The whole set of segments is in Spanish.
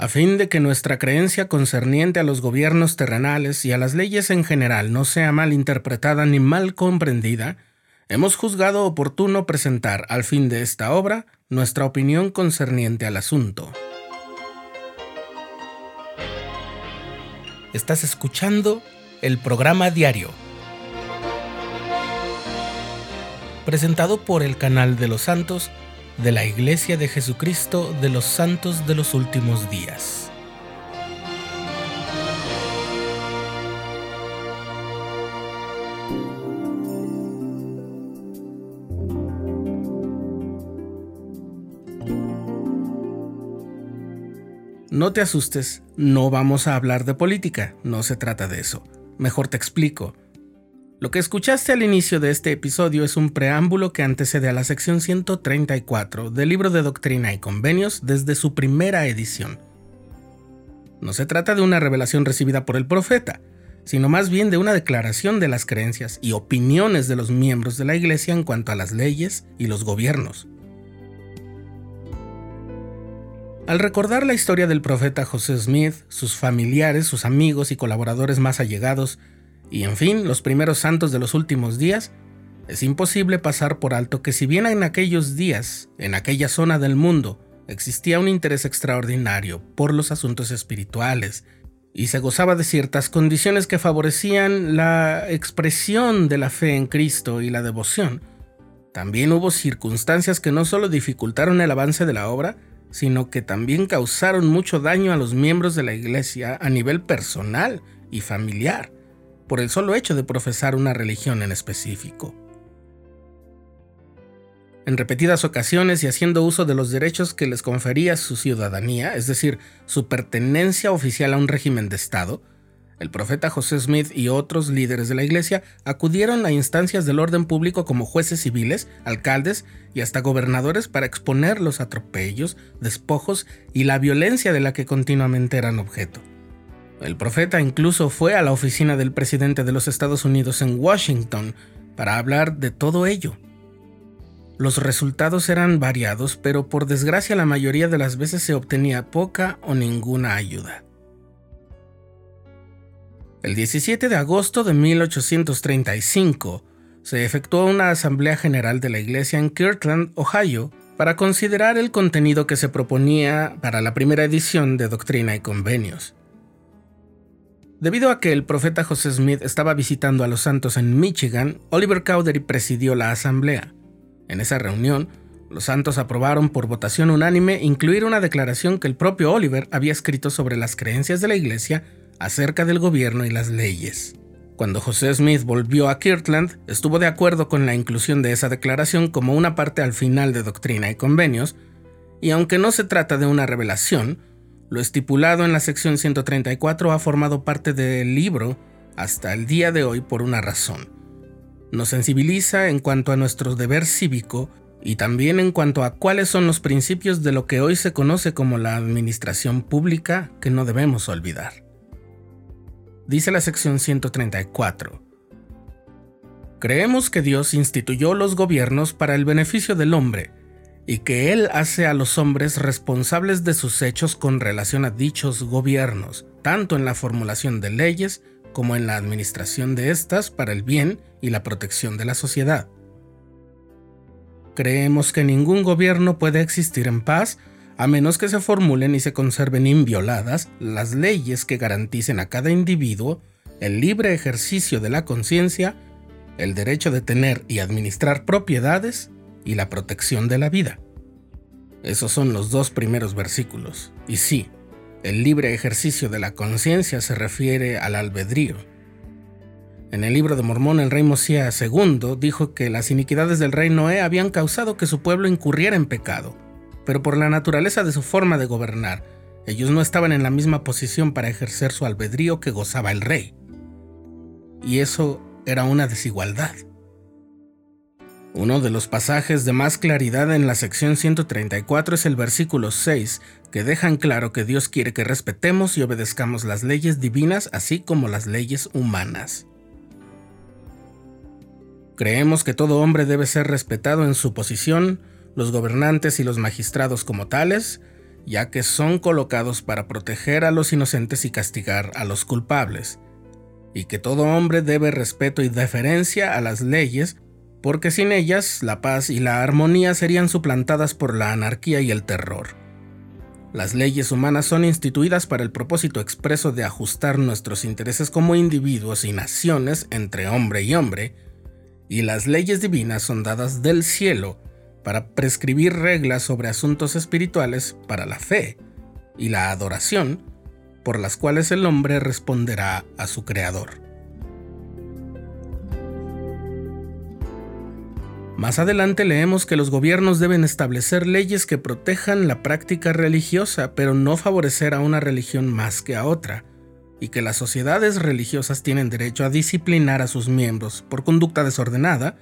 A fin de que nuestra creencia concerniente a los gobiernos terrenales y a las leyes en general no sea mal interpretada ni mal comprendida, hemos juzgado oportuno presentar al fin de esta obra nuestra opinión concerniente al asunto. Estás escuchando el programa diario, presentado por el canal de los santos de la Iglesia de Jesucristo de los Santos de los Últimos Días. No te asustes, no vamos a hablar de política, no se trata de eso. Mejor te explico. Lo que escuchaste al inicio de este episodio es un preámbulo que antecede a la sección 134 del libro de Doctrina y Convenios desde su primera edición. No se trata de una revelación recibida por el profeta, sino más bien de una declaración de las creencias y opiniones de los miembros de la Iglesia en cuanto a las leyes y los gobiernos. Al recordar la historia del profeta José Smith, sus familiares, sus amigos y colaboradores más allegados, y en fin, los primeros santos de los últimos días, es imposible pasar por alto que si bien en aquellos días, en aquella zona del mundo, existía un interés extraordinario por los asuntos espirituales, y se gozaba de ciertas condiciones que favorecían la expresión de la fe en Cristo y la devoción, también hubo circunstancias que no solo dificultaron el avance de la obra, sino que también causaron mucho daño a los miembros de la Iglesia a nivel personal y familiar por el solo hecho de profesar una religión en específico. En repetidas ocasiones y haciendo uso de los derechos que les confería su ciudadanía, es decir, su pertenencia oficial a un régimen de Estado, el profeta José Smith y otros líderes de la iglesia acudieron a instancias del orden público como jueces civiles, alcaldes y hasta gobernadores para exponer los atropellos, despojos y la violencia de la que continuamente eran objeto. El profeta incluso fue a la oficina del presidente de los Estados Unidos en Washington para hablar de todo ello. Los resultados eran variados, pero por desgracia la mayoría de las veces se obtenía poca o ninguna ayuda. El 17 de agosto de 1835 se efectuó una asamblea general de la iglesia en Kirtland, Ohio, para considerar el contenido que se proponía para la primera edición de Doctrina y Convenios. Debido a que el profeta José Smith estaba visitando a los santos en Michigan, Oliver Cowdery presidió la asamblea. En esa reunión, los santos aprobaron por votación unánime incluir una declaración que el propio Oliver había escrito sobre las creencias de la iglesia acerca del gobierno y las leyes. Cuando José Smith volvió a Kirtland, estuvo de acuerdo con la inclusión de esa declaración como una parte al final de Doctrina y Convenios, y aunque no se trata de una revelación, lo estipulado en la sección 134 ha formado parte del libro hasta el día de hoy por una razón. Nos sensibiliza en cuanto a nuestro deber cívico y también en cuanto a cuáles son los principios de lo que hoy se conoce como la administración pública que no debemos olvidar. Dice la sección 134. Creemos que Dios instituyó los gobiernos para el beneficio del hombre y que Él hace a los hombres responsables de sus hechos con relación a dichos gobiernos, tanto en la formulación de leyes como en la administración de éstas para el bien y la protección de la sociedad. Creemos que ningún gobierno puede existir en paz a menos que se formulen y se conserven invioladas las leyes que garanticen a cada individuo el libre ejercicio de la conciencia, el derecho de tener y administrar propiedades y la protección de la vida. Esos son los dos primeros versículos. Y sí, el libre ejercicio de la conciencia se refiere al albedrío. En el libro de Mormón, el rey Mosías II dijo que las iniquidades del rey Noé habían causado que su pueblo incurriera en pecado, pero por la naturaleza de su forma de gobernar, ellos no estaban en la misma posición para ejercer su albedrío que gozaba el rey. Y eso era una desigualdad. Uno de los pasajes de más claridad en la sección 134 es el versículo 6, que dejan claro que Dios quiere que respetemos y obedezcamos las leyes divinas así como las leyes humanas. Creemos que todo hombre debe ser respetado en su posición, los gobernantes y los magistrados como tales, ya que son colocados para proteger a los inocentes y castigar a los culpables, y que todo hombre debe respeto y deferencia a las leyes, porque sin ellas la paz y la armonía serían suplantadas por la anarquía y el terror. Las leyes humanas son instituidas para el propósito expreso de ajustar nuestros intereses como individuos y naciones entre hombre y hombre, y las leyes divinas son dadas del cielo para prescribir reglas sobre asuntos espirituales para la fe y la adoración, por las cuales el hombre responderá a su Creador. Más adelante leemos que los gobiernos deben establecer leyes que protejan la práctica religiosa, pero no favorecer a una religión más que a otra, y que las sociedades religiosas tienen derecho a disciplinar a sus miembros por conducta desordenada,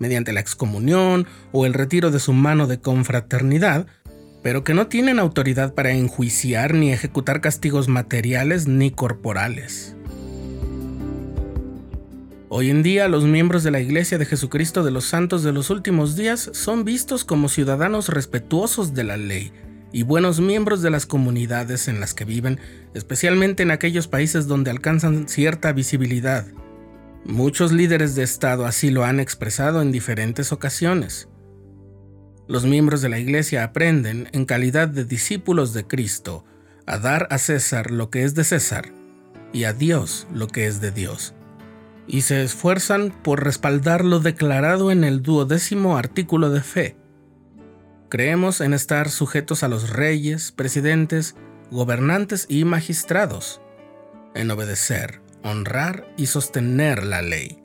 mediante la excomunión o el retiro de su mano de confraternidad, pero que no tienen autoridad para enjuiciar ni ejecutar castigos materiales ni corporales. Hoy en día los miembros de la Iglesia de Jesucristo de los Santos de los Últimos Días son vistos como ciudadanos respetuosos de la ley y buenos miembros de las comunidades en las que viven, especialmente en aquellos países donde alcanzan cierta visibilidad. Muchos líderes de Estado así lo han expresado en diferentes ocasiones. Los miembros de la Iglesia aprenden, en calidad de discípulos de Cristo, a dar a César lo que es de César y a Dios lo que es de Dios y se esfuerzan por respaldar lo declarado en el duodécimo artículo de fe. Creemos en estar sujetos a los reyes, presidentes, gobernantes y magistrados, en obedecer, honrar y sostener la ley.